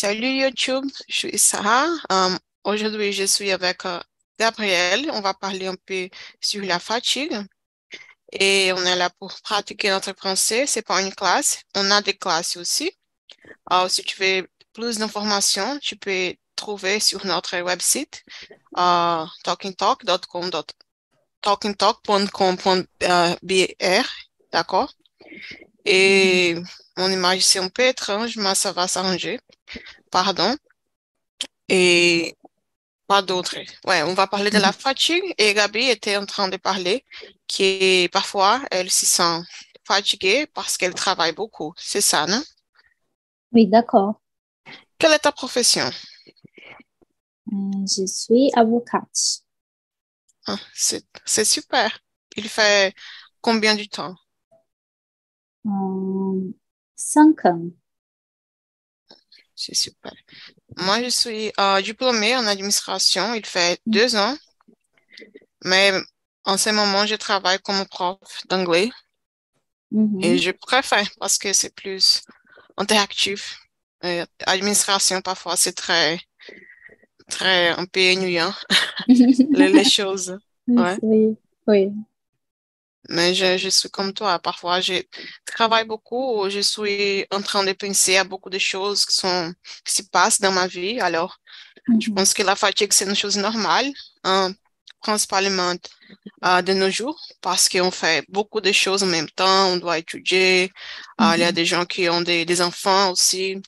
Salut YouTube, je suis Sarah. Um, Aujourd'hui, je suis avec uh, Gabriel. On va parler un peu sur la fatigue. Et on est là pour pratiquer notre français. C'est pas une classe. On a des classes aussi. Uh, si tu veux plus d'informations, tu peux trouver sur notre website uh, talkingtalk.com talkingtalk.com.br, d'accord? Et mon image, c'est un peu étrange, mais ça va s'arranger. Pardon. Et pas d'autre. Ouais, on va parler de la fatigue. Et Gabi était en train de parler que parfois, elle se sent fatiguée parce qu'elle travaille beaucoup. C'est ça, non? Oui, d'accord. Quelle est ta profession? Euh, je suis avocate. Ah, c'est c'est super. Il fait combien de temps? Cinq ans. C'est super. Moi, je suis euh, diplômée en administration. Il fait deux ans. Mais en ce moment, je travaille comme prof d'anglais. Mhm. Et je préfère parce que c'est plus interactif. Euh, administration, parfois, c'est très, très un peu ennuyant, les, les choses. Ouais. Oui, oui. Mais je, je suis comme toi. Parfois, je travaille beaucoup. Je suis en train de penser à beaucoup de choses qui sont, qui se passent dans ma vie. Alors, je Mhm. pense que la fatigue, c'est une chose normale, hein, principalement euh, de nos jours, parce qu'on fait beaucoup de choses en même temps. On doit étudier. Euh, il y a Mhm. des gens qui ont des, des enfants aussi.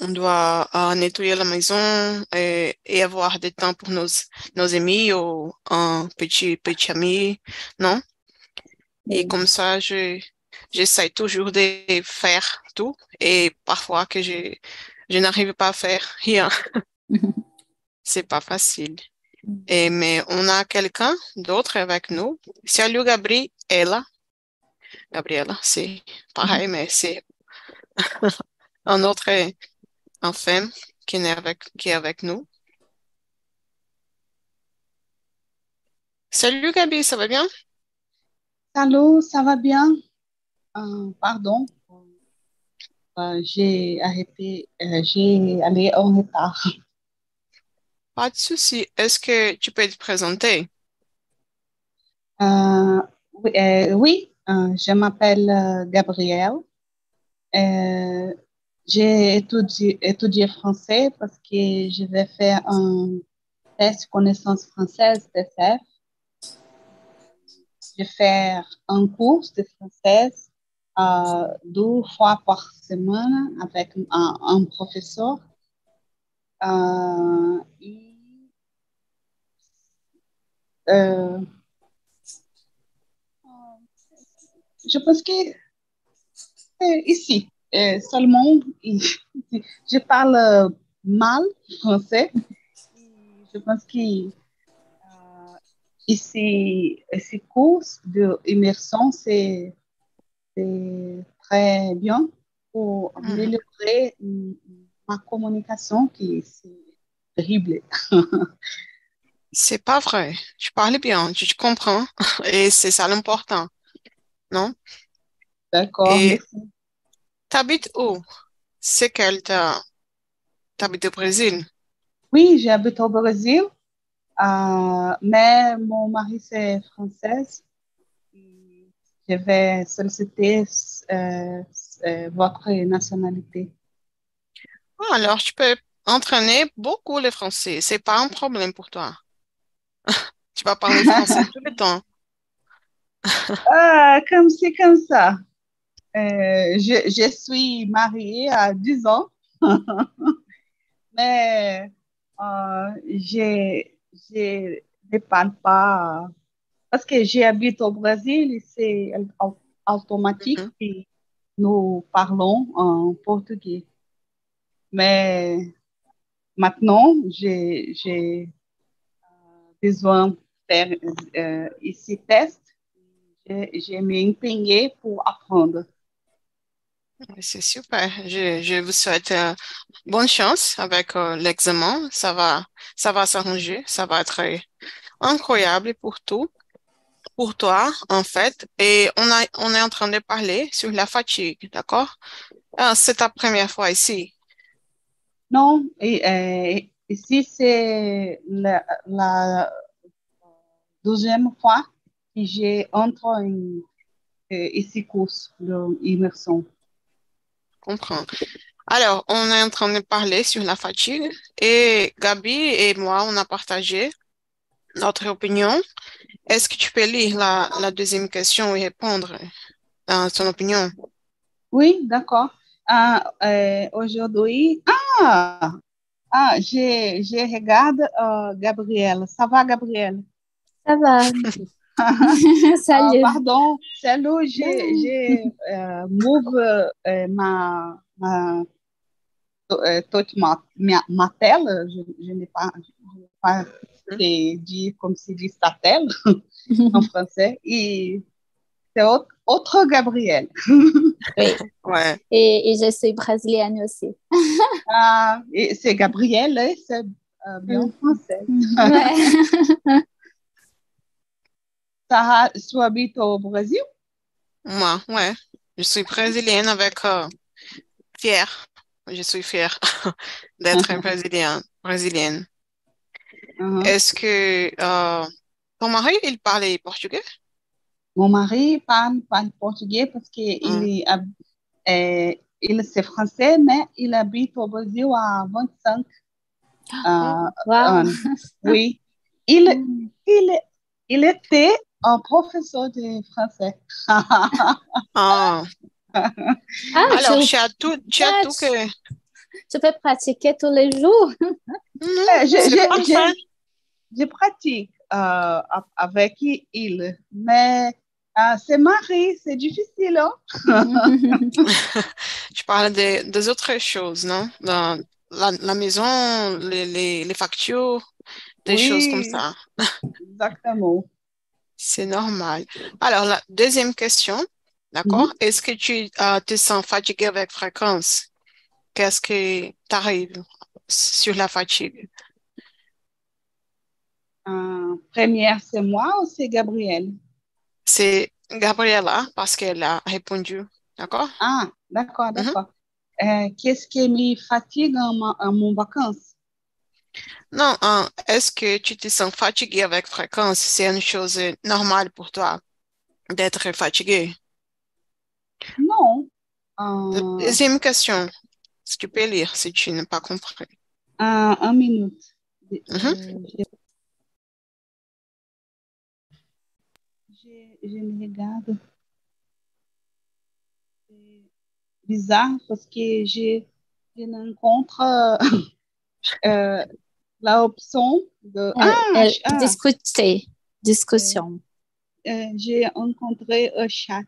On doit euh, nettoyer la maison et, et avoir du temps pour nos, nos amis ou un petit, petit ami, non? Et comme ça, je, j'essaie toujours de faire tout et parfois que je, je n'arrive pas à faire rien. C'est pas facile. Et, mais on a quelqu'un d'autre avec nous. Salut Gabriela. Gabriela, c'est pareil, mais c'est un autre, un femme qui est avec, qui est avec nous. Salut Gabi, ça va bien? Allô, ça va bien? Euh, pardon, euh, j'ai arrêté, euh, j'ai allé en retard. Pas de souci. Est-ce que tu peux te présenter? Euh, oui, euh, oui, euh, je m'appelle euh, Gabrielle. Euh, j'ai étudié, étudié français parce que je vais faire un test connaissance française TCF. Je vais faire un cours de français euh, deux fois par semaine avec un, professeur. Euh, euh, je pense que euh, ici, seulement, je parle mal français. Je pense que euh, ici, ces cours d'immersion, c'est très bien pour Mhm. améliorer ma communication qui c'est terrible. C'est pas vrai. Tu parles bien, tu, tu comprends. Et c'est ça l'important, non? D'accord, Et t'habites où? C'est quel t'habites au Brésil? Oui, j'habite au Brésil, mais mon mari c'est français. Je vais solliciter euh, euh, votre nationalité. Ah, alors, tu peux entraîner beaucoup le français. C'est pas un problème pour toi. Tu vas parler français tout le temps. Ah, comme c'est comme ça. Euh, je, je suis mariée à 10 ans, mais euh, je je ne parle pas parce que j'habite au Brésil et c'est au- automatique que nous parlons en portugais. Mais maintenant, j'ai j'ai besoin de faire euh, esse test. Je, je me empenhei pour apprendre. C'est super. Je, je vous souhaite euh, bonne chance avec euh, l'examen. Ça va, ça va s'arranger. Ça va être euh, incroyable pour tout, pour toi, en fait. Et on a, on est en train de parler sur la fatigue, d'accord? Ah, c'est ta première fois ici. Non, et, ici c'est la, deuxième fois que j'entre en euh, ici course d'immersion. Comprends. Alors, on est en train de parler sur la fatigue et Gabi et moi, on a partagé notre opinion. Est-ce que tu peux lire la, la deuxième question et répondre à son opinion? Oui, d'accord. Ah, euh, Aujourd'hui, ah, ah j'ai regarde uh, Gabrielle. Ça va, Gabrielle? Ça va. Salut. Ah, pardon, salut, j'ai euh, move euh, ma, ma, euh, toute ma, ma, ma telle, je, je n'ai pas, pas dit comme si dit sa telle en français, et c'est autre, autre Gabrielle. Oui. Ouais. Et, et je suis brésilienne aussi. ah, et c'est Gabrielle, hein, c'est euh, bien Mm. français. Ouais. Sarah, tu habites au Brésil? Moi, ouais. Je suis brésilienne avec euh, fière. Je suis fière d'être brésilienne. brésilienne. Mhm. Est-ce que euh, ton mari, il parlait portugais? Mon mari parle, parle portugais parce qu'il Mm. est, hab- euh, il français, mais il habite au Brésil à 25 euh, Wow. ans. Oui. Il, il, il était un professeur de français. Ah, Ah, alors, tu, as tout, tu as Ah, tout que... tu peux pratiquer tous les jours. Euh, je, c'est je- parfait. je- je pratique euh, a- avec il, mais euh, c'est mari, c'est difficile. hein? Je parle des, des autres choses, non? Dans la, la maison, les, les, les factures, des choses comme ça. Exactement. C'est normal. Alors, la deuxième question, d'accord? Est-ce que tu euh, te sens fatigué avec fréquence? Qu'est-ce qui t'arrive sur la fatigue? Euh, première, c'est moi ou c'est Gabriel? C'est Gabriela parce qu'elle a répondu, d'accord? Ah, d'accord, Mhm. d'accord. Euh, Qu'est-ce qui me fatigue en mon vacances? Non, hein, est-ce que tu te sens fatigué avec fréquence? C'est une chose normale pour toi d'être fatigué? Non. Euh, Deuxième question, si tu peux lire si tu n'as pas compris. un, un minute. Euh, Mhm. je, je, je me regarde. C'est bizarre parce que je, je n'encontre euh, la option de... Ah, ah, discuter. Discussion. euh, j'ai rencontré un chat.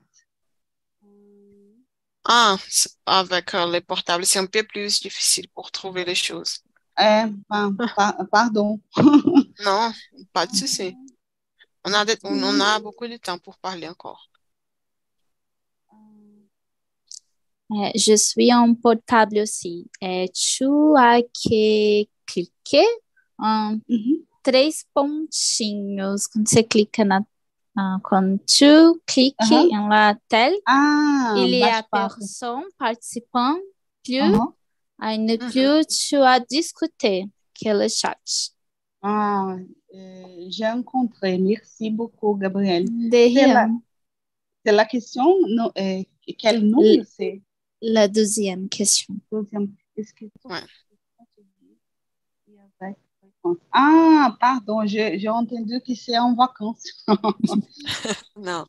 Ah, avec euh, les portables, c'est un peu plus difficile pour trouver les choses. Euh, pa- pa- pardon. Non, pas de souci. On a, de- on on a beaucoup de temps pour parler encore. Euh, je suis en portable aussi. Euh, tu as que cliquer em Mhm. três pontinhos. Quando você clica na. ah, quando tu cliques Aham. em la telle, Ah, il y a bate-papo. personne participant, plus, aí no Mhm. plus tu as discuter, que é le chat. Ah, euh, j'ai rencontré. Merci beaucoup, Gabriel. De C'est la, rien. c'est la question, non, euh, quel nombre c'est? La deuxième question. Deuxième. Est-ce que Ouais. Ah, pardon, j'ai entendu que c'est en vacances. Non.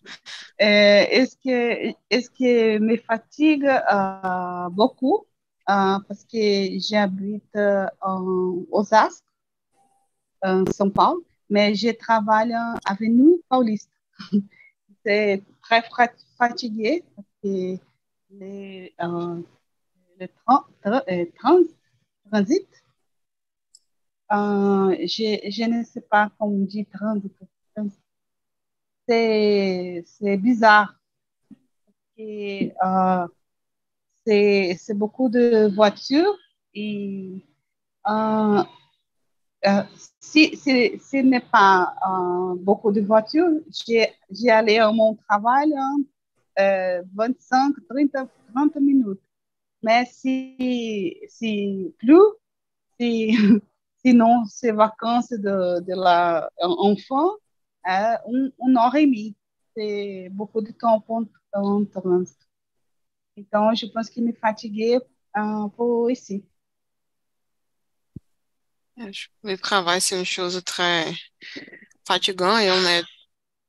Euh, est-ce que, est-ce que me fatigue euh, beaucoup euh, parce que j'habite en Osasco, en São Paulo, mais je travaille en Avenue Paulista. C'est très fatigué parce que les, le tran- tra- trans- transit, euh, je, ne sais pas comment on dit transit. transit. C'est c'est bizarre. Et, euh, c'est beaucoup de voitures et euh, euh, si, si, s'il n'est pas euh, beaucoup de voitures, j'ai allé à mon travail en euh, 25, 30, 30 minutes. Mais si, si plus, si, sinon, ces vacances de, de l'enfant, euh, une, une heure et demie. C'est beaucoup de temps en trânsito. Então, je pense que me fatiguei uh, por ici. Le travail, c'est une chose très fatigante et on n'est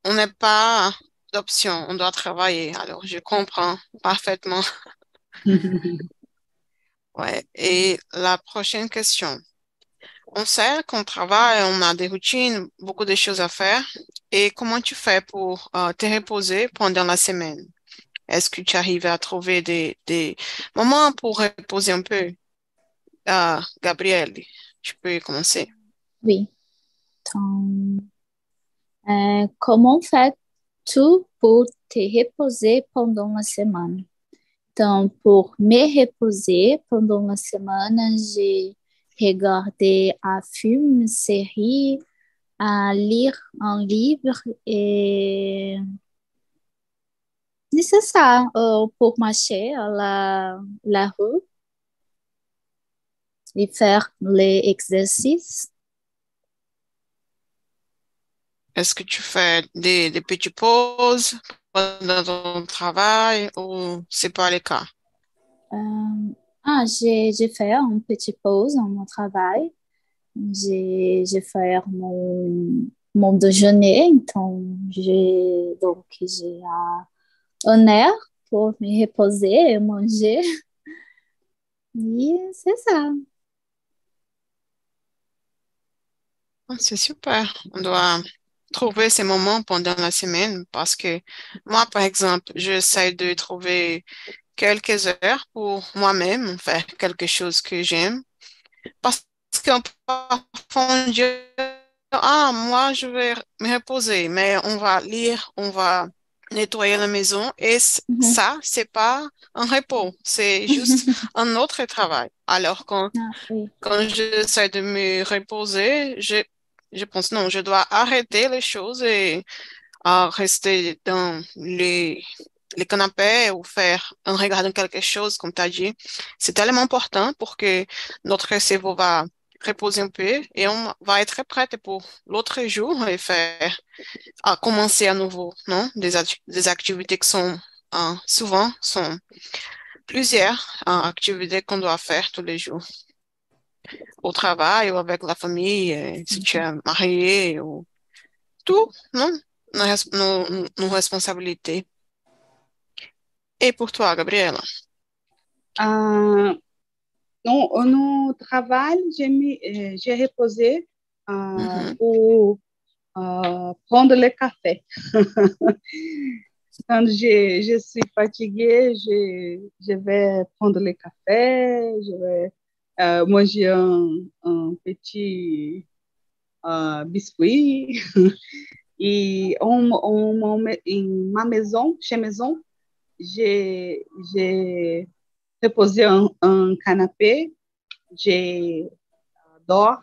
on n'est pas d'option, on doit travailler. Alors, je comprends parfaitement. ouais. Et la prochaine question. On sait qu'on travaille, on a des routines, beaucoup de choses à faire. Et comment tu fais pour euh, te reposer pendant la semaine? Est-ce que tu arrives à trouver des, des moments pour reposer un peu? Uh, Gabrielle, tu peux commencer. Oui. Euh, comment fais-tu pour te reposer pendant la semaine? Donc, pour me reposer pendant la semaine, j'ai regardé un film, une série, à lire un livre et c'est ça euh, pour marcher à la, la rue et faire les exercices. Est-ce que tu fais des, des petites pauses pendant ton travail ou c'est pas le cas? Euh, ah, j'ai, fait une petite pause dans mon travail. J'ai, fait mon, mon déjeuner, donc j'ai, j'ai un air pour me reposer et manger. Et c'est ça. Ah, c'est super. On doit trouver ces moments pendant la semaine parce que moi, par exemple, j'essaie de trouver quelques heures pour moi-même faire quelque chose que j'aime. Parce qu'on parfois dit, ah, moi, je vais me reposer, mais on va lire, on va nettoyer la maison et mm-hmm. ça, c'est pas un repos, c'est juste un autre travail. Alors, quand, ah, quand j'essaie de me reposer, je je pense non, je dois arrêter les choses et rester dans les, les canapés ou faire en regardant quelque chose, comme tu as dit. C'est tellement important pour que notre cerveau va reposer un peu et on va être prêt pour l'autre jour et faire, à commencer à nouveau, non? Des, activités qui sont, hein, souvent, sont plusieurs hein, activités qu'on doit faire tous les jours au travail ou avec la famille, euh, si tu es marié ou tout, non? Nos, responsabilités. Et pour toi, Gabriela? Euh, non, no travail, j'ai euh, reposé euh, mm-hmm. pour euh, prendre le café. Quand je, je, suis fatiguée, je, je vais prendre le café, je vais euh, manger un, un petit uh, biscuit. et on, on, on, em ma maison, chez maison, j'ai reposé un, un canapé, j'ai dors,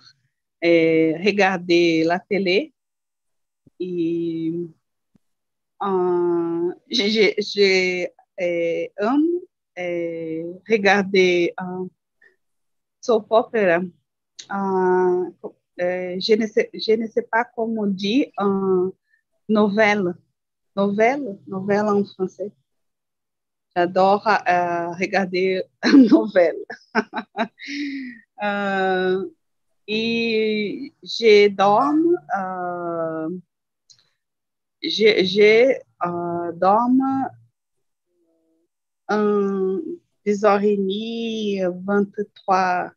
et regardé la télé et uh, j'ai amo regarder uh, soap opera. Uh, je, ne sais, je ne sais pas comment dit uh, novelle. Novelle, novelle en français. J'adore uh, regarder novelle. uh, e je dorme, uh, je, je uh, dorme um, 10h30, 23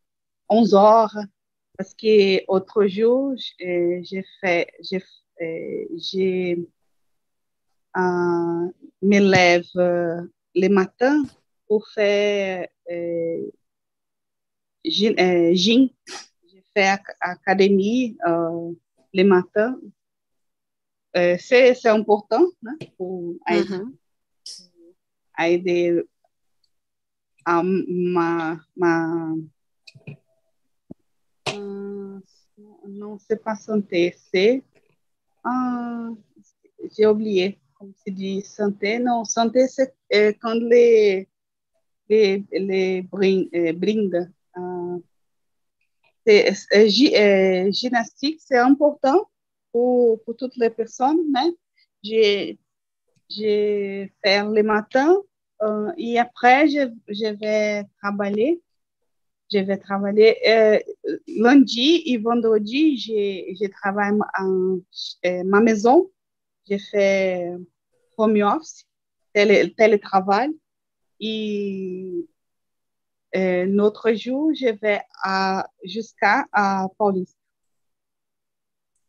11 heures parce que autre jour, j'ai fait, j'ai, j'ai euh, me lève euh, le matin pour faire euh, gym. Euh, j'ai fait académie euh, le matin. Euh, c'est, c'est important hein, pour aider, mm -hmm. aider a ma, ma não se pas santé, c'est ah, j'ai oublié como se diz santé, não, santé c'est é, quando ele, ele, ele brinda, ah, gymnastique, c'est important pour, pour, toutes les personnes, mais j'ai fait le matin euh, et après, je, je, vais travailler. Je vais travailler euh, lundi et vendredi, je, je travaille euh, ma maison. Je fais home office, télé, télétravail. Et euh, notre jour, je vais jusqu'à à Paulista.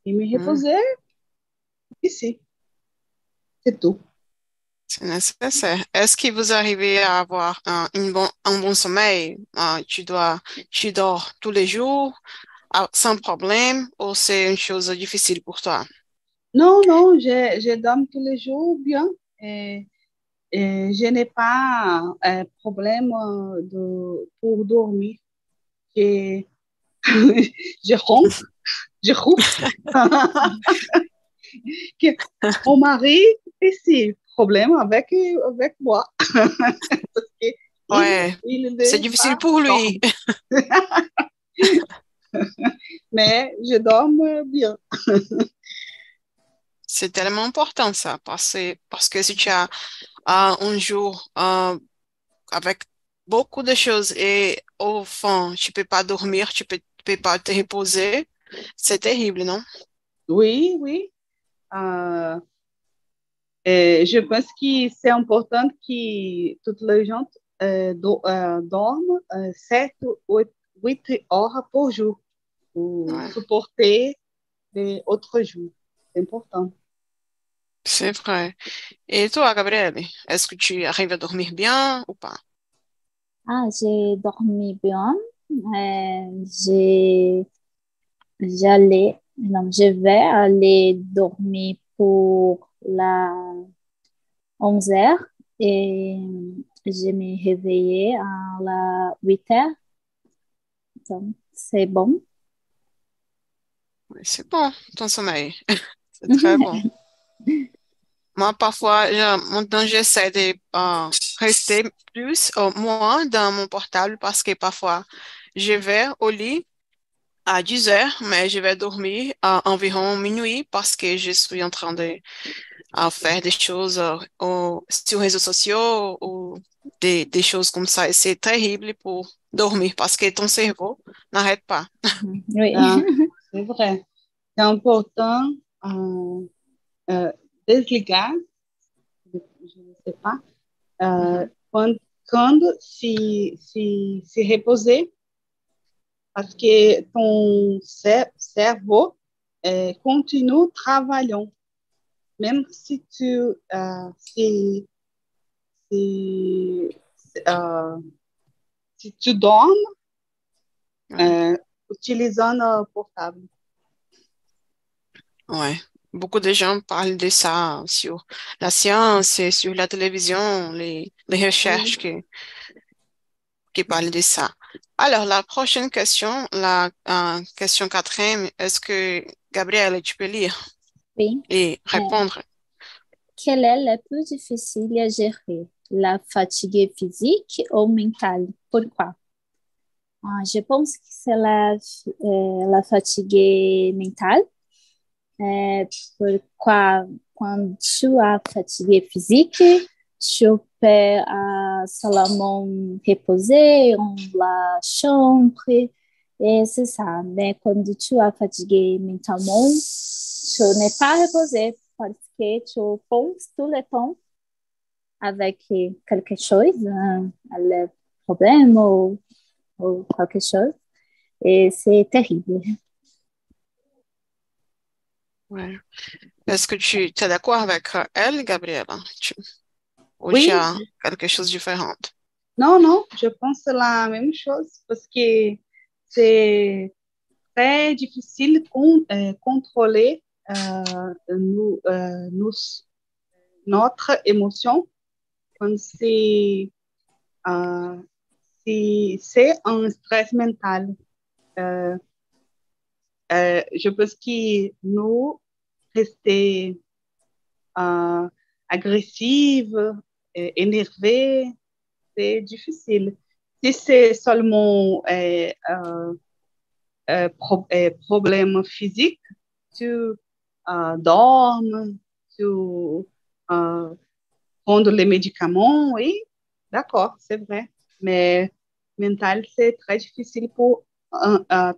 Et me reposer ici. C'est tout. C'est nécessaire. Est-ce que vous arrivez à avoir un, bon, un bon sommeil? Uh, tu dois, tu dors tous les jours uh, sans problème ou c'est une chose difficile pour toi? Non, non, je, je dors tous les jours bien. Et, et je n'ai pas problème de, pour dormir. Je, je ronfle, je ronfle. Mon mari, ici, problème avec, avec moi. ouais, c'est difficile pour lui. Mais je dors bien. C'est tellement important ça, parce, parce que si tu as un jour euh, avec beaucoup de choses et au fond, tu ne peux pas dormir, tu ne peux, peux, pas te reposer, c'est terrible, non? Oui, oui. Euh, et je pense que c'est important que toutes les gens euh, do, euh, dorment euh, 7 ou 8 heures par jour pour ouais. supporter les autres jours. C'est important. C'est vrai. Et toi, Gabrielle, est-ce que tu arrives à dormir bien ou pas? Ah, j'ai dormi bien. Euh, j'ai, j'allais, non, je vais aller dormir pour la 11 heures et je me réveillais à la 8 heures. Donc, c'est bon. Oui, c'est bon, ton sommeil. c'est très bon. Moi, parfois, je, maintenant, j'essaie de euh, rester plus ou moins dans mon portable parce que parfois, je vais au lit à 10 heures, mais je vais dormir à environ minuit parce que je suis en train de à faire des choses euh, sur les réseaux sociaux ou des, des choses comme ça. Et c'est terrible pour dormir parce que ton cerveau n'arrête pas. Oui. Ah, c'est vrai. C'est important euh, euh, desligar, je ne sais pas, euh, quand, quand si, si, si reposer, parce que ton cerveau euh, continue travaillant même si tu, euh, si, si, euh, si tu dormes euh, utilisant un portable. Ouais. Beaucoup de gens parlent de ça sur la science et sur la télévision, les, les recherches qui, qui parlent de ça. Alors, la prochaine question, la euh, question quatrième, est-ce que, Gabrielle, tu peux lire? Oui. Et répondre? Euh, quelle est la plus difficile à gérer, la fatigue physique ou mentale? Pourquoi? Ah, je pense que c'est la, euh, la fatigue mentale. Euh, pourquoi quand tu as fatigue physique, tu peux euh, seulement reposer dans la chambre. Et c'est ça. Mais quand tu as fatigué mentalement, tu n'es pas reposé parce que tu penses tout le temps avec quelque chose, un problème ou, ou, quelque chose. Et c'est terrible. Ouais. Est-ce que tu es d'accord avec elle, Gabriela? Tu, ou Oui. tu as quelque chose de différent? Non, non, je pense la même chose parce que c'est très difficile de con- euh, contrôler euh, nous, euh, nous- notre émotion quand c'est euh, un stress mental. Euh, euh, je pense que nous rester euh, agressive, énervée, c'est difficile. Si c'est seulement euh, euh, problèmes physiques, tu dormes, tu prends les médicaments, oui, d'accord, c'est vrai. Mais mental, c'est très difficile pour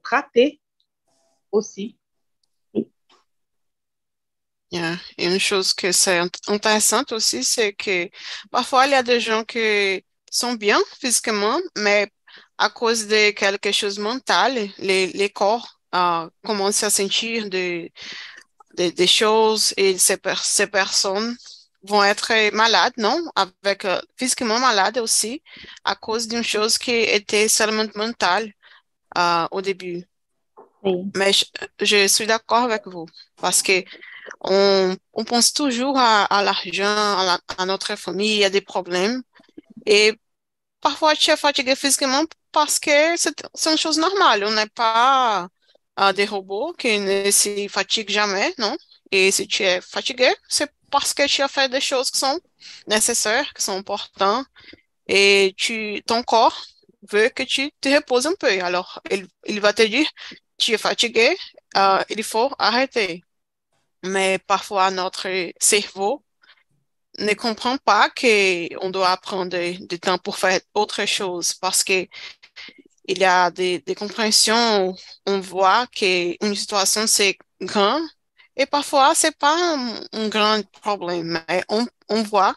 traiter aussi. Yeah. Et une chose que c'est intéressante aussi, c'est que parfois il y a des gens qui sont bien physiquement, mais à cause de quelque chose de mental, les, les corps uh, commencent à sentir des, des, des choses et ces, ces personnes vont être malades, non? Avec uh, physiquement malades aussi, à cause d'une chose qui était seulement mentale uh, au début. Oui. Mais je, je suis d'accord avec vous parce que on, pense toujours à, à l'argent, à, à, notre famille, a des problèmes. Et parfois, tu es fatigué physiquement parce que c'est une chose normale. On n'est pas uh, des robots qui ne se fatiguent jamais, non? Et si tu es fatigué, c'est parce que tu as fait des choses qui sont nécessaires, qui sont importantes. Et tu, ton corps veut que tu te reposes un peu. Alors, il, il va te dire, tu es fatigué, uh, il faut arrêter mais parfois notre cerveau ne comprend pas qu'on doit prendre du temps pour faire autre chose parce que il y a des, compréhensions où on voit qu'une situation c'est grand et parfois c'est pas un, grand problème, mais on, voit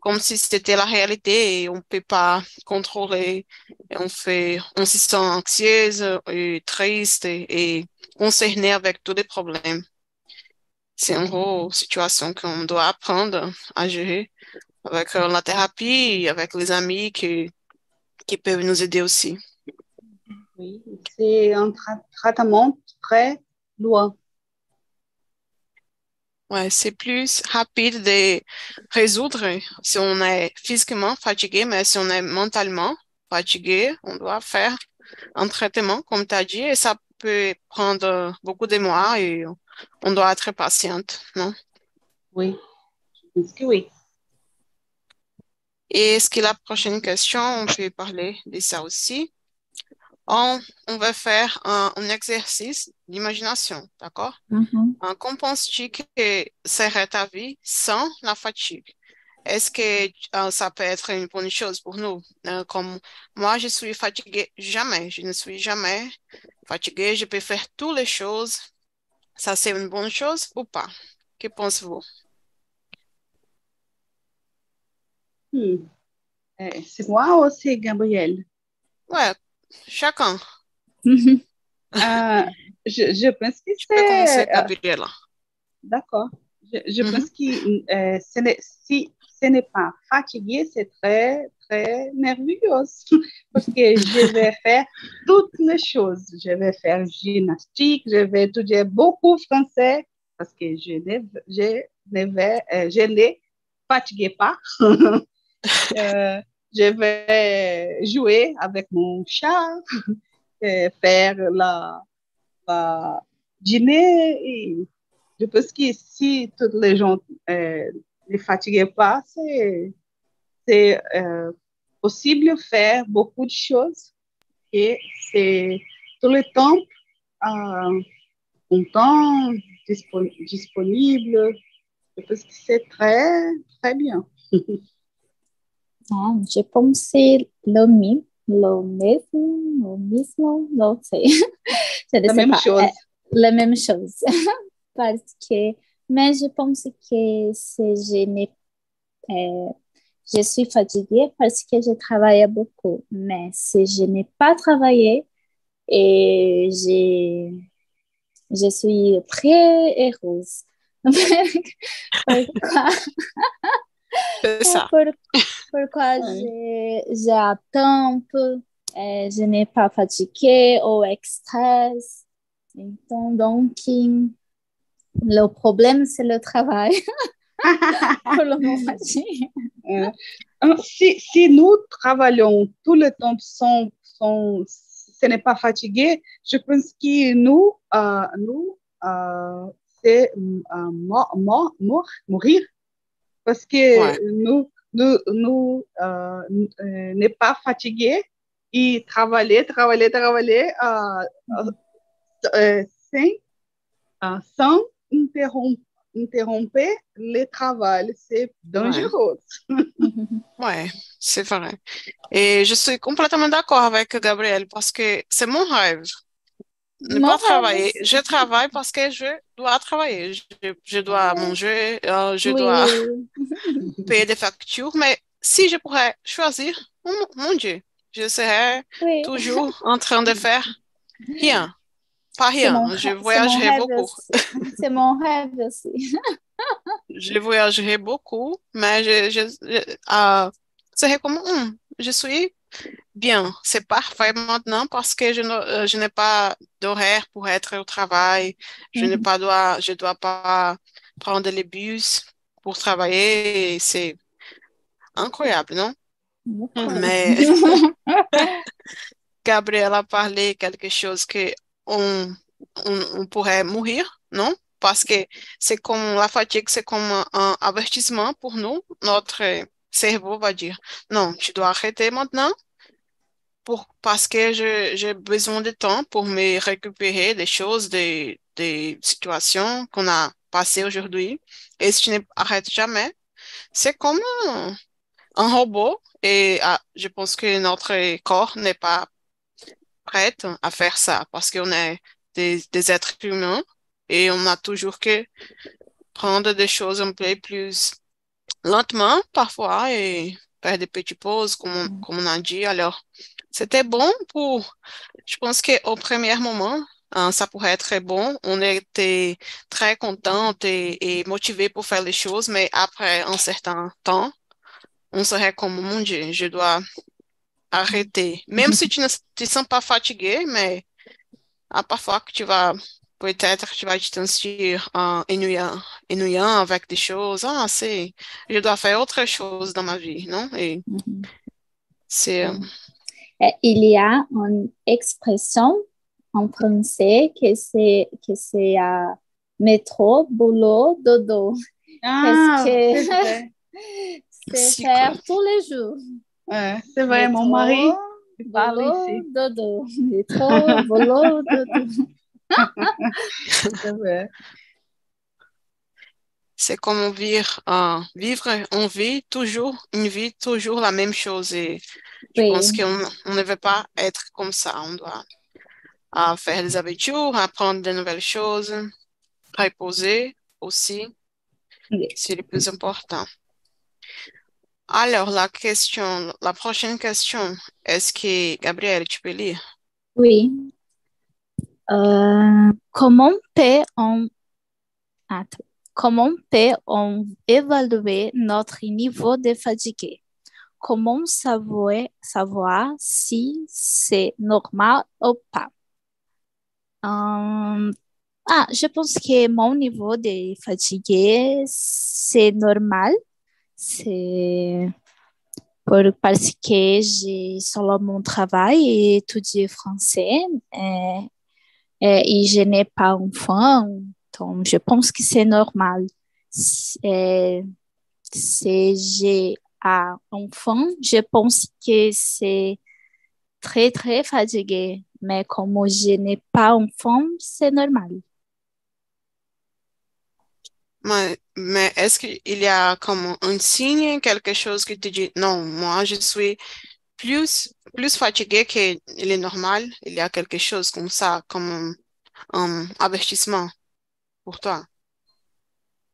comme si c'était la réalité et on peut pas contrôler on fait, on se sent anxieuse et triste et, et concerné avec tous les problèmes c'est une grosse situation qu'on doit apprendre à gérer avec euh, la thérapie, avec les amis qui, qui peuvent nous aider aussi. Oui, c'est un tra traitement très loin. Ouais, c'est plus rapide de résoudre si on est physiquement fatigué, mais si on est mentalement fatigué, on doit faire un traitement, comme tu as dit, et ça peut prendre beaucoup de mois et on doit être patiente, non? Oui, je pense que oui. Et est-ce que la prochaine question, on peut parler de ça aussi? On, on va faire un, un exercice d'imagination, d'accord? Mm -hmm. Qu'en penses-tu que serait ta vie sans la fatigue? Est-ce que uh, ça peut être une bonne chose pour nous? Uh, comme moi, je suis fatiguée jamais, je ne suis jamais fatiguée, je peux faire toutes les choses ça, c'est une bonne chose ou pas? Que pensez-vous? Hmm. É, c'est moi ou c'est Gabriel? Ouais, chacun. Ah, je, je, pense que c'est... Je peux commencer, Gabriela. D'accord. Je, je mm -hmm. pense que euh, ce si ce n'est pas fatigué, c'est très, très nerveux parce que je vais faire toutes les choses. Je vais faire gymnastique, je vais étudier beaucoup français parce que je ne, je ne, vais, euh, je ne fatigué pas. euh, je vais jouer avec mon chat, faire la, la dîner. Et je pense que si toutes les gens euh, ne fatiguaient pas, c'est euh, possible de faire beaucoup de choses et c'est tout le temps euh, content, disponible. Je pense que c'est très, très bien. Ah, je pensais le même, le même, le même, non sais. la même pas. chose. La même chose. Parce que, mais je pense que je euh, je suis fatiguée parce que je travaille beaucoup. Mais si je n'ai pas travaillé et je, je suis très heureuse. pourquoi ça. Pour, pourquoi j'ai un peu, je n'ai pas fatigué ou stress. Então, donc, le problème, c'est le travail. pour le moment. Euh, si, si, nous travaillons tout le temps sans, sans ce n'est pas fatigué, je pense que nous, euh, nous euh, c'est euh, mort, mort, mort, mourir parce que Ouais. nous, nous, nous euh, n'est pas fatigué et travailler, travailler, travailler, euh, euh, euh, sans, sans interrompre, interrompre le travail. C'est dangereux. Ouais, c'est vrai. Et je suis complètement d'accord avec Gabriel parce que c'est mon rêve. Ne pas travailler. Je travaille parce que je dois travailler. Je, je dois manger, euh, je Oui, dois oui, payer des factures. Mais si je pourrais choisir, mon, mon Dieu, je serais oui. toujours en train de faire rien. Pas rien. Je voyagerai beaucoup. C'est mon rêve aussi. Je voyagerai beaucoup, mais je, je, je euh, comme, Hum, je suis bien. C'est parfait maintenant parce que je ne- euh, je n'ai pas d'horaire pour être au travail. Je n'ai Mhm. pas dois, je dois pas prendre les bus pour travailler. C'est incroyable, non? Incroyable. Mais Gabriel a parlé quelque chose que on, pourrait mourir, non? Parce que c'est comme la fatigue, c'est comme un, avertissement pour nous. Notre cerveau va dire, non, tu dois arrêter maintenant pour, parce que j'ai besoin de temps pour me récupérer des choses, des, situations qu'on a passées aujourd'hui. Et si tu n'arrêtes jamais, c'est comme un, un robot et ah, je pense que notre corps n'est pas prêt à faire ça parce qu'on est des, des êtres humains et on a toujours que prendre des choses un peu plus lentement parfois et faire des petites pauses comme on, comme on a dit. Alors, c'était bon pour, je pense qu'au premier moment, hein, ça pourrait être très bon. On était très contente et, et motivés pour faire les choses, mais après un certain temps, on serait comme, mon Dieu, je dois arrêter. Même si tu ne te sens pas fatigué, mais à parfois que tu vas, peut-être tu vas te sentir euh, ennuyant, ennuyant avec des choses. Ah, c'est, je dois faire autre chose dans ma vie, non? Et c'est, euh, Il y a une expression en français que c'est que c'est euh, métro, boulot, dodo. Ah, Parce que- c'est faire tous les jours? Ouais, c'est vrai, mon mari il parle ici. dodo. Métro, boulot, dodo. C'est vrai. c'est comme vivre, euh, vivre, on vit toujours une vie, toujours la même chose. Et je Oui. pense qu'on on ne veut pas être comme ça. On doit euh, faire des habitudes, apprendre de nouvelles choses, reposer aussi. Oui. C'est le plus important. Alors, la question, la prochaine question, est-ce que, Gabriel, tu peux lire? Oui. Euh, comment peut-on comment peut-on évaluer notre niveau de fatigue? Comment savoir, savoir si c'est normal ou pas? Euh, ah, je pense que mon niveau de fatigue, c'est normal. C'est pour, parce que j'ai seulement mon travail et étudié français et, et, je n'ai pas enfant. Donc, je pense que c'est normal. Si j'ai un enfant, je pense que c'est très, très fatigué. Mais comme je n'ai pas enfant, c'est normal. Mais, mais est-ce qu'il y a comme un signe, quelque chose qui te dit, non, moi, je suis plus, plus fatigué qu'il est normal. Il y a quelque chose comme ça, comme un, un avertissement pour toi?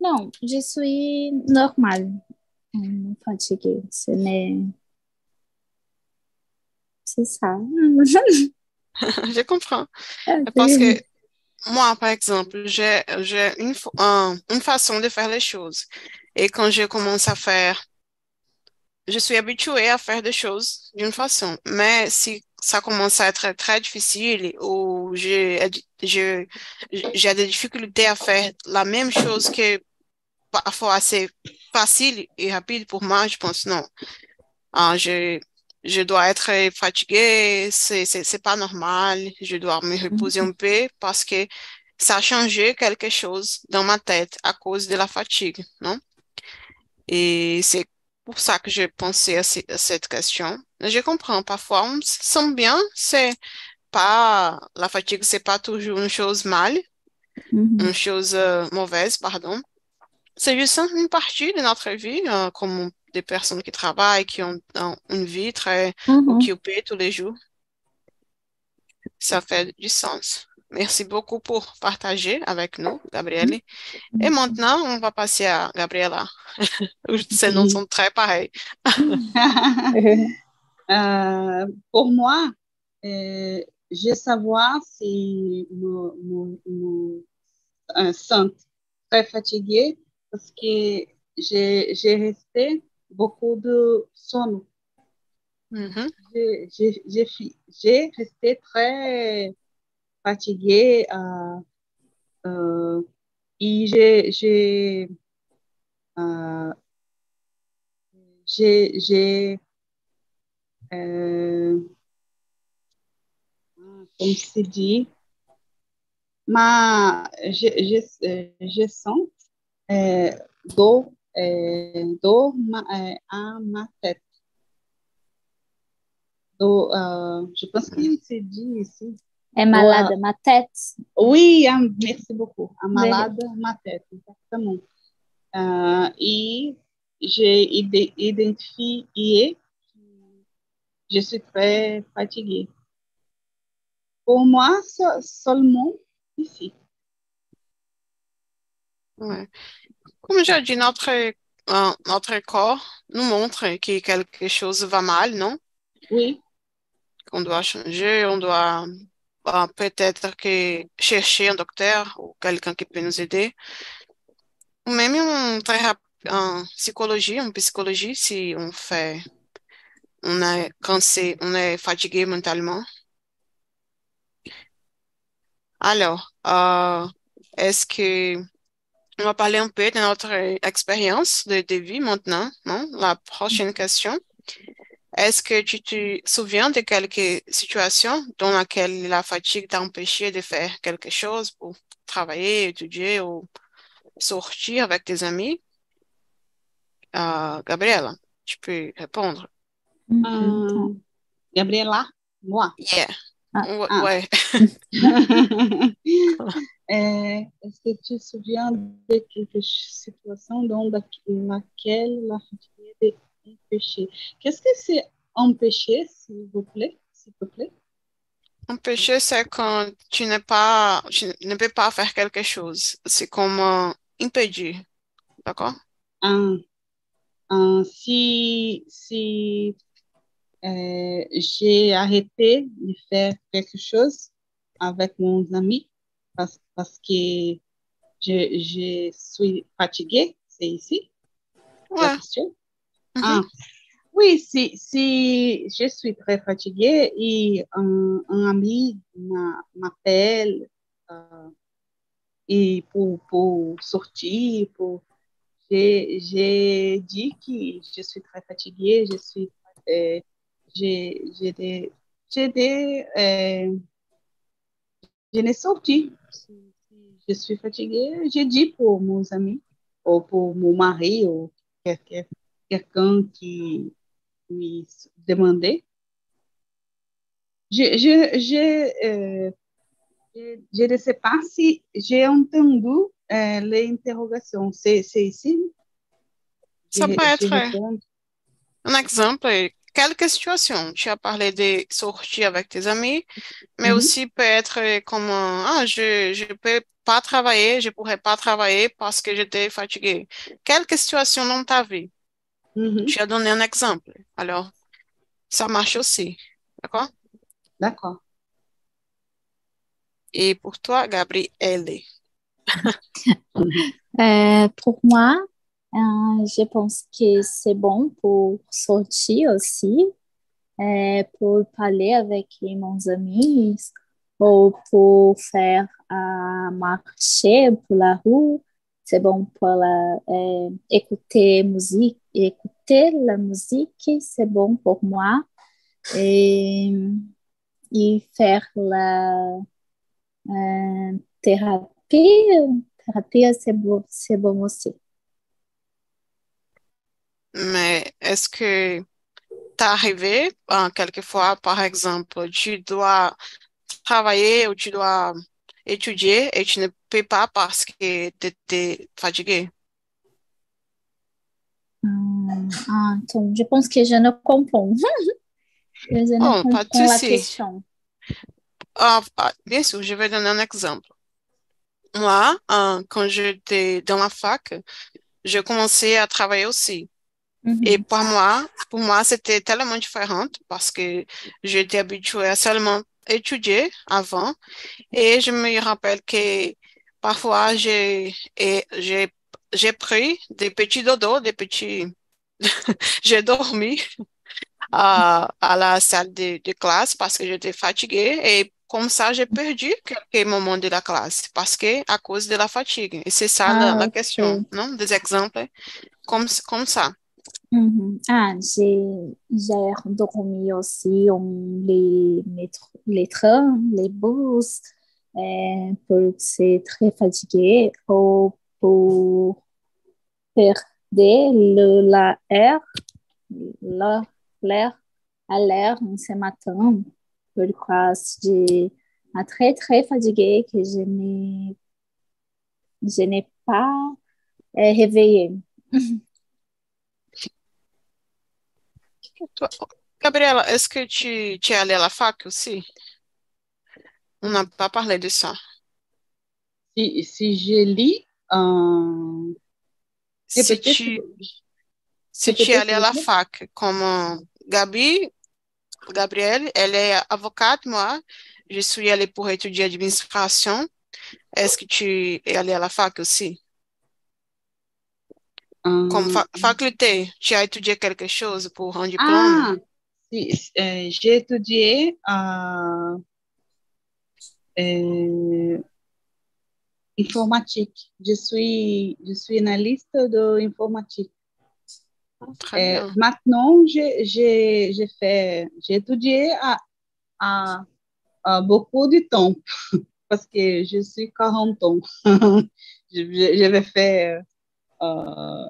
Non, je suis normale. hum, Fatiguée. Ce n'est... C'est ça. Je comprends. Parce que moi, par exemple, j'ai, une, une façon de faire les choses. Et quand je commence à faire, je suis habituée à faire des choses d'une façon. Mais si ça commence à être très difficile ou j'ai, j'ai des difficultés à faire la même chose que parfois assez facile et rapide pour moi, je pense non. Ah, je dois être fatiguée, c'est, c'est, c'est pas normal, je dois me reposer un peu parce que ça a changé quelque chose dans ma tête à cause de la fatigue, non? Et c'est pour ça que j'ai pensé à, ce- à cette question. Je comprends, parfois on se sent bien, c'est pas, la fatigue, c'est pas toujours une chose mal, Mhm. une chose euh, mauvaise, pardon. C'est juste une partie de notre vie, euh, comme des personnes qui travaillent, qui ont euh, une vie très Mhm. occupée tous les jours. Ça fait du sens. Merci beaucoup pour partager avec nous, Gabrielle. Et maintenant, on va passer à Gabriela. Ces noms sont très pareils. Euh, pour moi, euh, je savoir si mon, mon, mon- un sang très fatigué parce que j'ai j'ai resté beaucoup de sono. Mhm. J'ai j'ai- resté très fatiguée euh, euh, et j'ai j'ai euh, euh, comme se dit, ma, je, je, je sens euh, euh, dor ma, euh, à ma tête. Do, euh, je pense qu'il se dit ici. É malade ma tête. Oui, ah, merci beaucoup. A malade ma tête, exactement. Euh, et j'ai ide- identifié que je suis très fatiguée. Pour moi, se- seulement ici. Ouais. Comme j'ai dit, notre, euh, notre corps nous montre que quelque chose va mal, non? Oui, Qu'on doit changer, on doit euh, peut-être que chercher un docteur ou quelqu'un qui peut nous aider. Ou même rap- en psychologie, en psychologie, si on fait, on est cansé, on est fatigué mentalement. Alors, euh, est-ce que on va parler un peu de notre expérience de, de vie maintenant, non? La prochaine question. Est-ce que tu te souviens de quelques situations dans lesquelles la fatigue t'a empêché de faire quelque chose pour travailler, étudier ou sortir avec tes amis? Euh, Gabriela, tu peux répondre. Euh, Gabriela, moi. Yeah. Ah, ah. ouais. Euh, Est-ce que tu te souviens de quelque situation dans la- laquelle la fatigue est empêchée? Qu'est-ce que c'est empêcher, s'il vous plaît? S'il te plaît? Empêcher, c'est quand tu n'es pas, tu ne peux pas faire quelque chose. C'est comme euh, impedir. D'accord? Ah, ah, si si euh, j'ai arrêté de faire quelque chose avec mon ami parce, parce que je, je suis fatiguée, c'est ici la? Mhm. Ah, oui, si, si je suis très fatiguée et un, un ami m'a- m'appelle euh, et pour, pour sortir, pour, j'ai, j'ai dit que je suis très fatiguée, je suis, euh, j'ai, des, j'ai des, euh, je n'ai sorti. Si, si je suis fatiguée, j'ai dit pour mes amis, ou pour mon mari, ou quelqu'un qui me demandait. Je, je, je, euh, je, je ne sais pas si j'ai entendu euh, l'interrogation. C'est ici? Ça Je- peut être un exemple. Quelques situations. Tu as parlé de sortir avec tes amis, mais Mhm. aussi peut être comme, ah, je, je peux pas travailler, je pourrais pas travailler parce que j'étais fatiguée. Quelques situations dans ta vie. Mhm. Tu as donné un exemple. Alors, ça marche aussi. D'accord? D'accord. Et pour toi, Gabrielle. Euh, pour moi, je pense que c'est bon pour sortir aussi, pour parler avec mes amis ou pour faire un marché pour la rue. C'est bon pour la, écouter musique, écouter la musique, c'est bon pour moi. Et, et faire la euh, thérapie, thérapie, c'est bon, bon aussi. Mais est-ce que t'es arrivé, euh, quelquefois, par exemple, tu dois travailler ou tu dois étudier et tu ne peux pas parce que tu étais fatigué? Hum, ah, je pense que je ne comprends. je ne Oh, pas de la souci. question. Ah, ah, bien sûr, je vais donner un exemple. Moi, euh, quand j'étais dans la fac, je commençais à travailler aussi. Et Uhum. pour moi, pour moi, c'était tellement différent parce que j'étais habituée à seulement étudier avant. Et je me rappelle que parfois, j'ai, j'ai, j'ai pris des petits dodos, des petits, j'ai dormi à, à la salle de, de classe parce que j'étais fatiguée. Et comme ça, j'ai perdu quelques moments de la classe parce que à cause de la fatigue. Et c'est ça la, Ah, la question, non? Des exemples comme, comme ça. Uhum. Ah, j'ai dormi aussi les les trains, les bus, euh, pour c'est très fatigué ou pour perdre le, la air, la, l'air à l'air ce matin, pourquoi j'ai ah, très très fatigué que je n'ai je n'ai pas euh, réveillé. Gabriela, est-ce que tu, tu es allée à la fac aussi? On n'a pas parlé de ça. Si, si je lis, euh, Si tu, si tu es allée à la fac, comme Gabi, Gabrielle, elle est avocate, moi, je suis allée pour étudier administration. Est-ce que tu es allée à la fac aussi? Comme Euh, fa- faculté, tu as étudié quelque chose pour un diplôme? ah, si, euh, j'ai étudié euh, euh, informatique. Je suis, je suis analyste de informatique. Très bien. maintenant, j'ai, fait, j'ai étudié à, à, à beaucoup de temps parce que je suis 40 ans. Je, je- euh,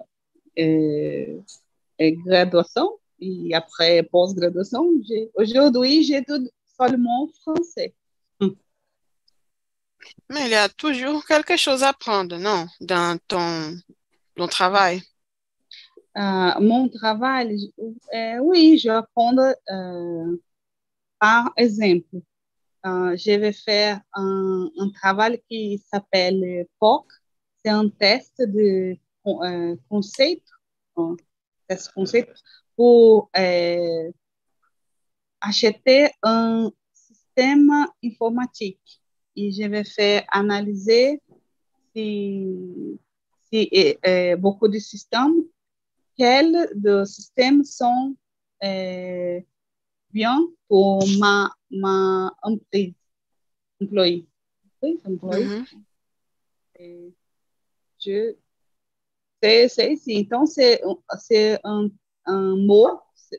euh, graduation et après post-graduation. j'ai- Aujourd'hui, j'étudie seulement français. Mais il y a toujours quelque chose à apprendre, non, dans ton, ton travail? Euh, mon travail, euh, oui, je vais prendre euh, par exemple. Euh, je vais faire un, un travail qui s'appelle POC. C'est un test de concept pour euh, acheter un système informatique. Et je vais faire analyser si, si euh, euh, beaucoup de systèmes, quels de systèmes sont bien pour ma, ma entreprise, employé. Oui, employé. Mhm. Et je, c'est, c'est ici. Então, c'est un, un mot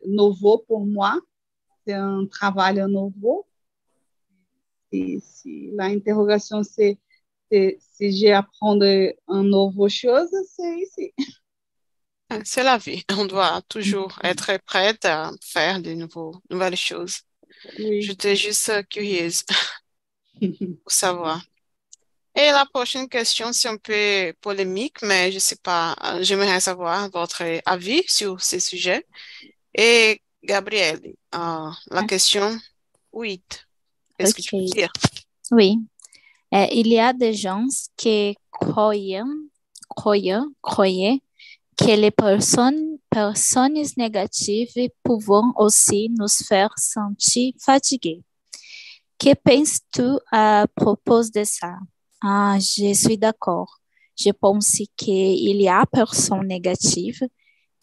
nouveau pour moi. C'est un travail nouveau. Et si la interrogation, c'est, c'est si j'apprends une nouvelle chose, c'est ici. C'est la vie. On doit toujours être prête à faire de nouveaux, nouvelles choses. Oui. J'étais juste curieuse pour savoir. Et la prochaine question, c'est un peu polémique, mais je sais pas, euh, j'aimerais savoir votre avis sur ce sujet. Et Gabrielle, euh, la question 8, qu'est-ce que tu peux dire? Oui. Euh, il y a des gens qui croient, croient, croient que les personnes, personnes négatives peuvent aussi nous faire sentir fatigués. Que penses-tu à propos de ça? Ah, je suis d'accord. Je pense qu'il y a personnes négatives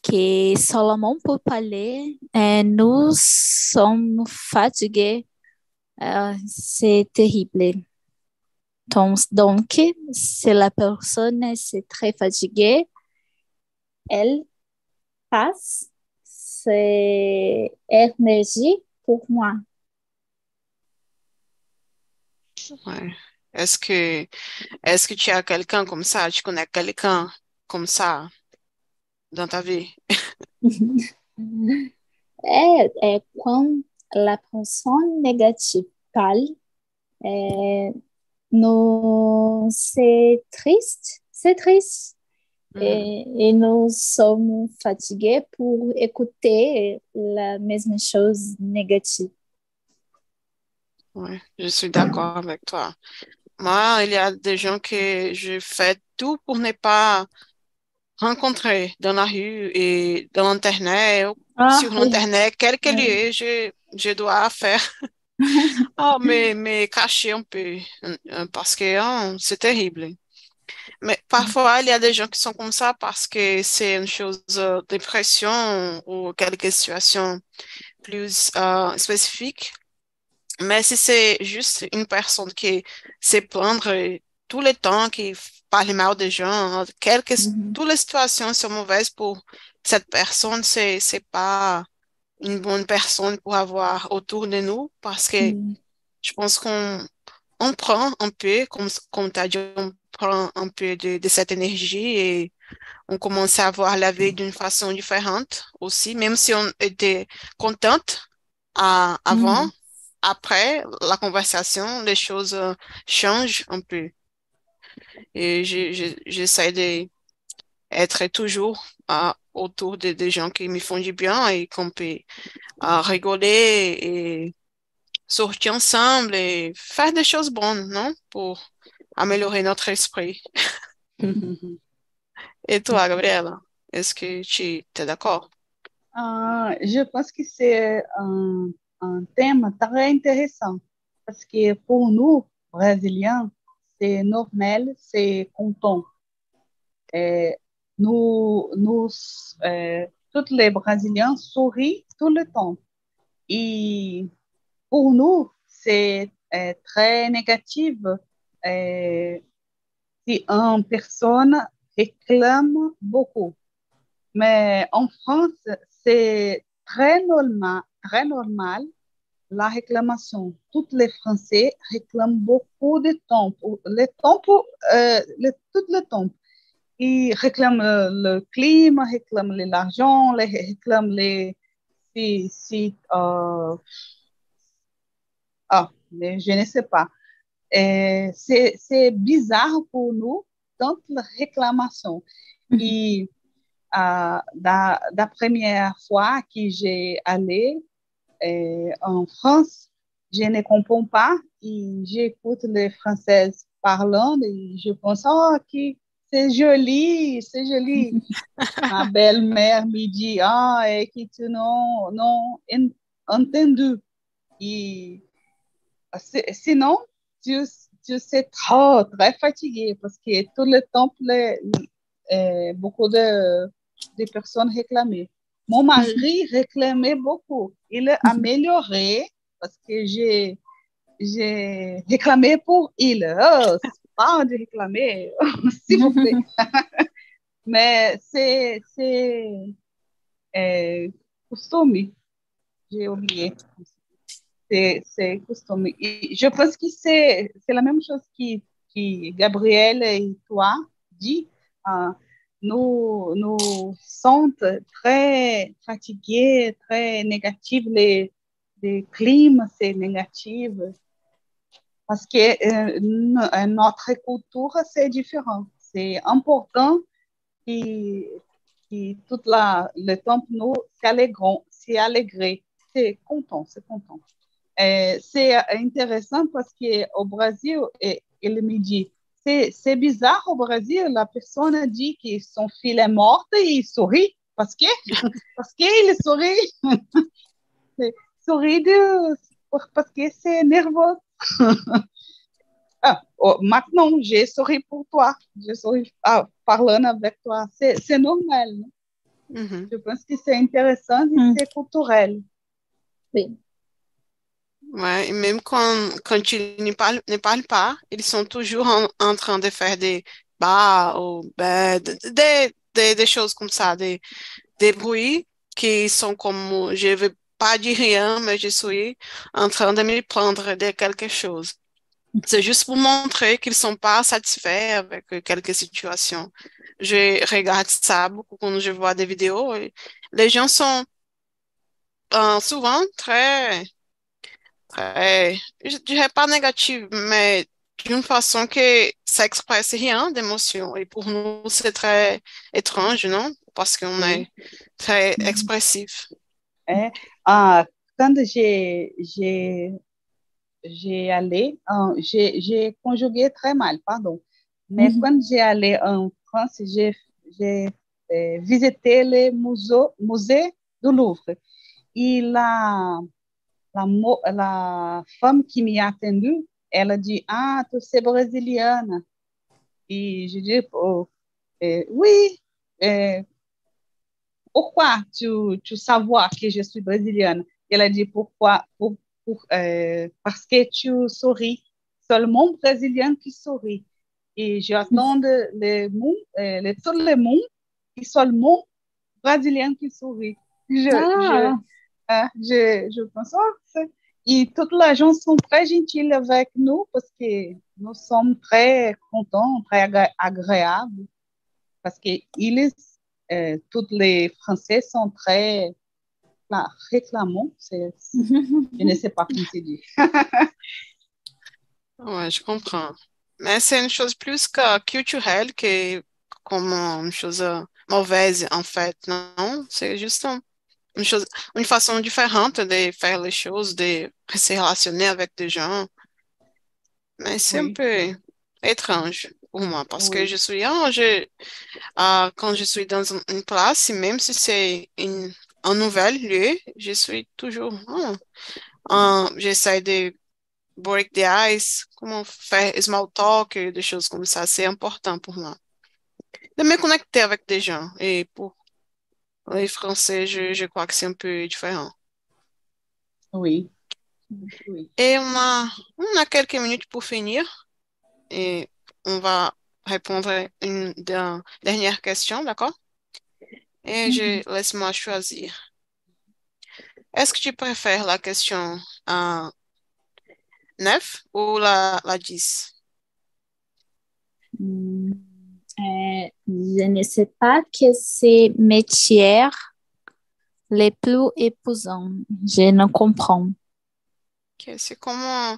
que seulement pour parler, euh, nous sommes fatigués. Euh, c'est terrible. Donc, donc, si la personne est très fatiguée, elle passe ses énergies pour moi. Ouais. Est-ce que, est-ce que tu as quelqu'un comme ça? Tu connais quelqu'un comme ça dans ta vie? Et, et quand la personne négative parle, Et nous, c'est triste, c'est triste. Mhm. Et, et nous sommes fatigués pour écouter la même chose négative. Ouais, je suis d'accord avec toi. Moi, il y a des gens que je fais tout pour ne pas rencontrer dans la rue et dans l'Internet, Ah, sur l'Internet, quel que lieu, je, je dois faire, ah, me, me cacher un peu, euh, parce que ah, c'est terrible. Mais parfois, il y a des gens qui sont comme ça parce que c'est une chose euh, de pression ou quelque situation plus euh, spécifique. Mais si c'est juste une personne qui se plaindre tout le temps, qui parle mal des gens, quelque, Mhm. toutes les situations sont mauvaises pour cette personne, c'est, c'est pas une bonne personne pour avoir autour de nous parce que Mm. je pense qu'on on prend un peu, comme, comme tu as dit, on prend un peu de, de cette énergie et on commence à voir la vie d'une façon différente aussi, même si on était contente à- avant, Mhm. Après la conversation, les choses euh, changent un peu. Et j'essaie d'être toujours autour de des gens qui me font du bien et qu'on peut rigoler et sortir ensemble et faire des choses bonnes, non? Pour améliorer notre esprit. Et toi, Gabriela, est-ce que tu es d'accord? Ah, je pense que c'est un, un thème très intéressant parce que pour nous, Brésiliens, c'est normal, c'est content. Et nous, nous euh, tous les Brésiliens sourient tout le temps. Et pour nous, c'est euh, très négatif si une personne réclame beaucoup. Mais en France, c'est très normal, très normal la réclamation. Tous les Français réclament beaucoup de temps, pour, le temps pour, euh, le, tout le temps. Ils réclament le, le climat, réclament l'argent, les- réclament les... Si, si, euh, ah, mais je ne sais pas. Et C'est bizarre pour nous, tant la réclamation. Et euh, la, la première fois que j'ai allé euh, en France, je ne comprends pas et j'écoute les Françaises parlant et je pense, oh, que c'est joli, c'est joli. Ma belle-mère me dit, ah, et que tu n'as non en- entendu. Et si- sinon, tu, tu sais trop, très fatigué parce que tout le temps, les- euh, beaucoup de, de personnes réclamaient. Mon mari réclamait beaucoup. Il a amélioré parce que j'ai j'ai réclamé pour il. Oh, c'est pas de réclamer, s'il vous plaît. Mais c'est c'est euh, costume. J'ai oublié. C'est c'est costume. Et je pense que c'est c'est la même chose qui qui Gabriel et toi dit. Euh, nous nous sommes très fatigués, très négatifs. Les, les climats, c'est négatif. Parce que euh, no- notre culture, c'est différent. C'est important que, que tout la, le temps, nous, c'est allégrant, c'est content, c'est content. Euh, c'est intéressant parce qu'au Brésil, il me dit, c'est c'est bizarre au Brésil, la personne dit que son fils est mort et il sourit. Parce que parce qu'il sourit. C'est- sourit de, parce que c'est nerveux. Ah, oh, maintenant, j'ai souri pour toi. Je souris ah, parlant avec toi. C'est c'est normal. Mhm. Je pense que c'est intéressant et Mm. c'est culturel. Oui. Ouais, même quand, quand tu ne parles, ne parles pas, ils sont toujours en, train de faire des bas ou ben, des, des, des- choses comme ça, des, des bruits qui sont comme, je ne veux pas dire rien, mais je suis en train de me prendre de quelque chose. C'est juste pour montrer qu'ils sont pas satisfaits avec quelques situations. Je regarde ça beaucoup quand je vois des vidéos. les gens sont euh, souvent très très, je dirais pas négative, mais d'une façon que ça expresse rien d'émotion. Et pour nous, c'est très étrange, non? Parce qu'on est très Mhm. expressif. É, ah, quando j'ai allé, j'ai conjugué très mal, pardon. Mais Mhm. quando j'ai allé en France, j'ai eh, visité le musée musée do Louvre. E la la, femme qui m'y a attendu, ela dit ah, tu es brasiliana. E je dis oh, eh, oui. eh, pourquoi tu, tu savoir que je suis brésilienne? Elle a dit pourquoi, pour, pour, euh, parce que tu souris. Seulement brésilien qui sourit. Et j'attends le monde, euh, le, tout le monde, et seulement brésilien qui sourit. Je, Ah. je, euh, je, je pense, oh, c'est- et toutes les gens sont très gentils avec nous parce que nous sommes très contents, très agré- agréables. Parce que ils, euh, tous les Français sont très là, réclamants. Je ne sais pas comment c'est dit. Ouais, je comprends. Mais c'est une chose plus que culturelle que comme une chose euh, mauvaise, en fait, non? C'est juste un- une façon différente de faire les choses, de se relationner avec des gens. Mais c'est un Oui. peu étrange pour moi parce que Oui. je suis, ah, je, ah, quand je suis dans une, place, même si c'est un nouvel lieu, je suis toujours, ah, ah, j'essaie de break the ice, comment faire small talk, des choses comme ça, c'est important pour moi. De me connecter avec des gens. Et pour les Français, je, je crois que c'est un peu différent. Oui. Oui. Et on a, on a quelques minutes pour finir. Et on va répondre à une der- dernière question, d'accord? Et je laisse-moi choisir. Est-ce que tu préfères la question euh, 9 ou la, la 10? Hmm, euh, je ne sais pas que ces métiers les plus épousants. Je ne comprends. Ok, C'est comment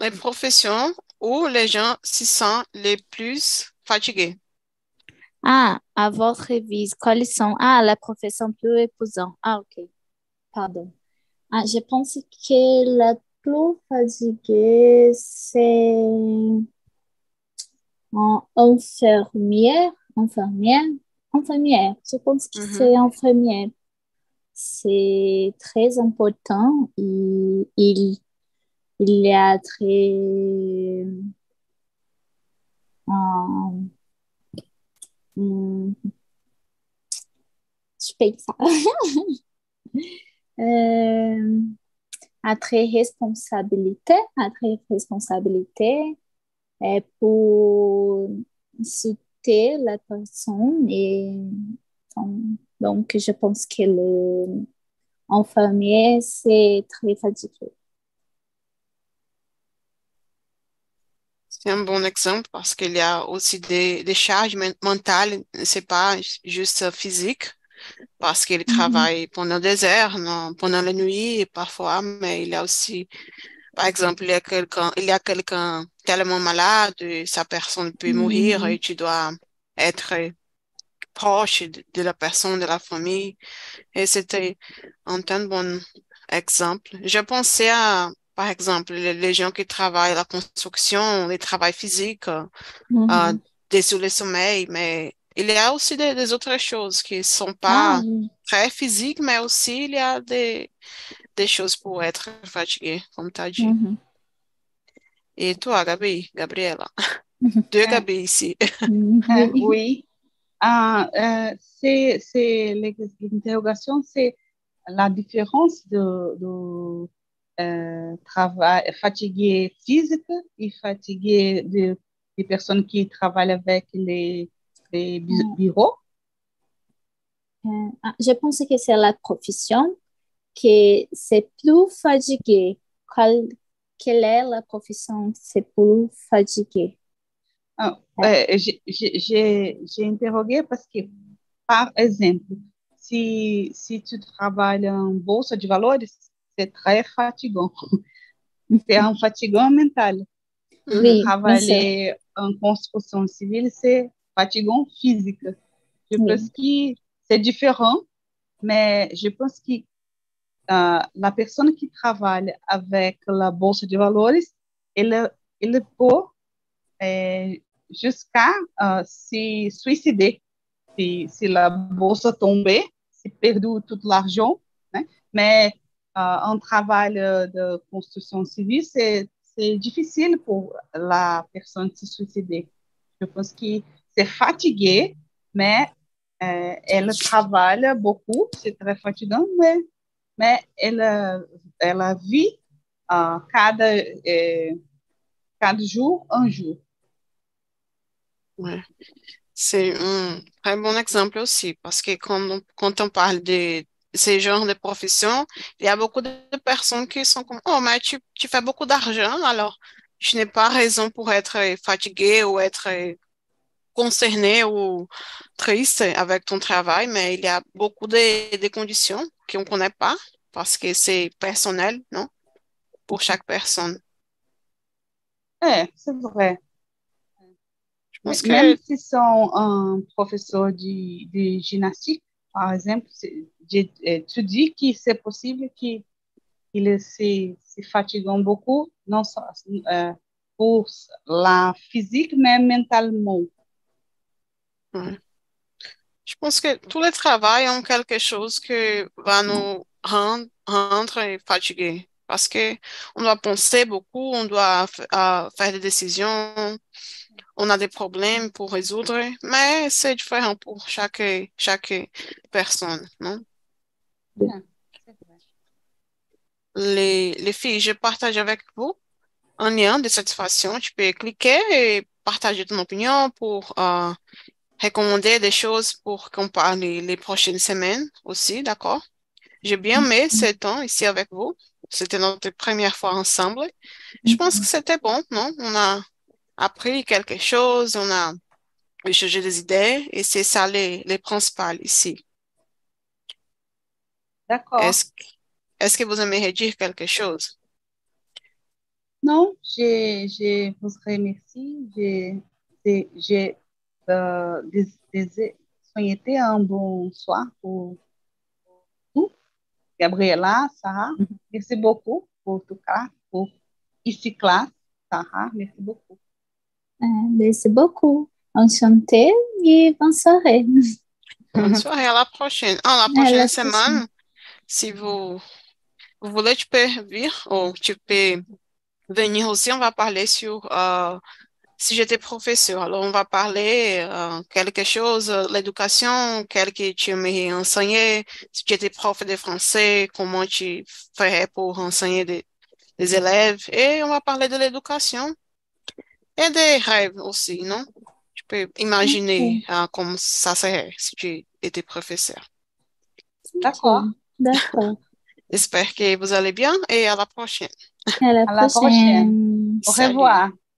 les professions où les gens se sentent les plus fatigués? Ah, à votre avis, quelles sont? Ah, la profession plus épousante? Ah, ok. Pardon. Ah, je pense que la plus fatiguée, c'est en infirmière, infirmière, infirmière. Je pense que Mhm. c'est infirmière. C'est très important. Il, il, il a très... euh, hum, je paye ça. Euh, à très responsabilité, à très responsabilité euh, pour soutenir la personne et donc, je pense que le infirmier c'est très fatigué. C'est un bon exemple parce qu'il y a aussi des, des charges men- mentales, c'est pas juste physique, parce qu'il travaille pendant des heures, non, pendant la nuit parfois, mais il y a aussi, par exemple, il y a quelqu'un, il y a quelqu'un tellement malade, sa personne peut mourir et tu dois être proche de, de la personne, de la famille. Et c'était un très bon exemple. Je pensais à, par exemple, les, les gens qui travaillent la construction, les travails physiques, euh, Mhm. des le sommeil, mais il y a aussi des, des autres choses qui sont Ah, pas très physiques, mais aussi il y a des, des choses pour être fatigué, comme tu as dit. Et toi, Gabi, Gabriela, deux É. Gabi ici. Mhm. Ah, oui. Ah, euh, c'est, c'est l'interrogation, c'est la différence de, de euh, travail fatigué physique et fatigué de, des personnes qui travaillent avec les, Mm. bureaux. Euh, ah, je pense que c'est la profession que c'est plus fatigué. Quelle, quelle est la profession c'est plus fatigué? Ah, euh, j'ai, interrogé parce que, par exemple, si, si tu travailles en bolsa de valores, c'est très fatigant. c'est un fatigant mental. Oui, Travailler en construction civile, c'est fatigant physique. Je pense que c'est différent, mais je pense que euh, la personne qui travaille avec la bourse de valeurs, elle, elle peut jusqu'à euh, se suicider si, si la bourse tombait, si perdu tout l'argent. né? Mais euh, un travail de construction civile, c'est difficile pour la personne se suicider. Je pense que c'est fatigué, mais euh, elle travaille beaucoup, c'est très fatigant, mais, mais elle, elle vit euh, cada, cada jour un jour. C'est un très bon exemple aussi, parce que quand on, quand on parle de ces genres de professions, il y a beaucoup de personnes qui sont comme, oh, mais tu, tu fais beaucoup d'argent, alors je n'ai pas raison pour être fatigué ou être concerné ou triste avec ton travail, mais il y a beaucoup de, de conditions qu'on ne connaît pas parce que c'est personnel, non? Pour chaque personne. É, c'est vrai. Je pense que Même si sont un professeur de, de gymnastique, par exemple, c'est- euh, tu dis que c'est possible que qu'ils se, se fatiguent beaucoup, non euh, pour la physique, mais mentalement. Je pense que tous les travails ont quelque chose qui va nous rendre, rendre fatigués parce que on doit penser beaucoup, on doit faire des décisions, on a des problèmes pour résoudre, mais c'est différent pour chaque, chaque personne, non? Les filles, je partage avec vous un lien de satisfaction. Tu peux cliquer et partager ton opinion pour euh, recommander des choses pour qu'on parle les, prochaines semaines aussi, d'accord? J'ai bien aimé ce temps ici avec vous. C'était notre première fois ensemble. Je pense que c'était bon, non? On a appris quelque chose, on a échangé des idées et c'est ça les, les principales ici. D'accord. Est-ce, est-ce que vous aimeriez dire quelque chose? Non, je, je vous remercie. Je, je, un bon soir pour Gabriela, Sarah. Merci beaucoup pour tout cas, pour ici classe, Sarah. Merci beaucoup. Merci beaucoup. Enchantée et bonne soirée. Bonne soirée, à la prochaine. Ah, la prochaine la semaine, si vous, vous voulez, tu peux venir ou tu peux venir aussi. On va parler sur euh, si j'étais professeur. Alors, on va parler euh, quelque chose, euh, l'éducation, quel que tu aimerais enseigner. Si tu étais prof de français, comment tu ferais pour enseigner des, des élèves? Et on va parler de l'éducation et des rêves aussi, non? Tu peux imaginer euh, comment ça serait si tu étais professeur. D'accord. D'accord. J'espère que vous allez bien et à la prochaine. À la À la prochaine. prochaine. Au Salut. revoir.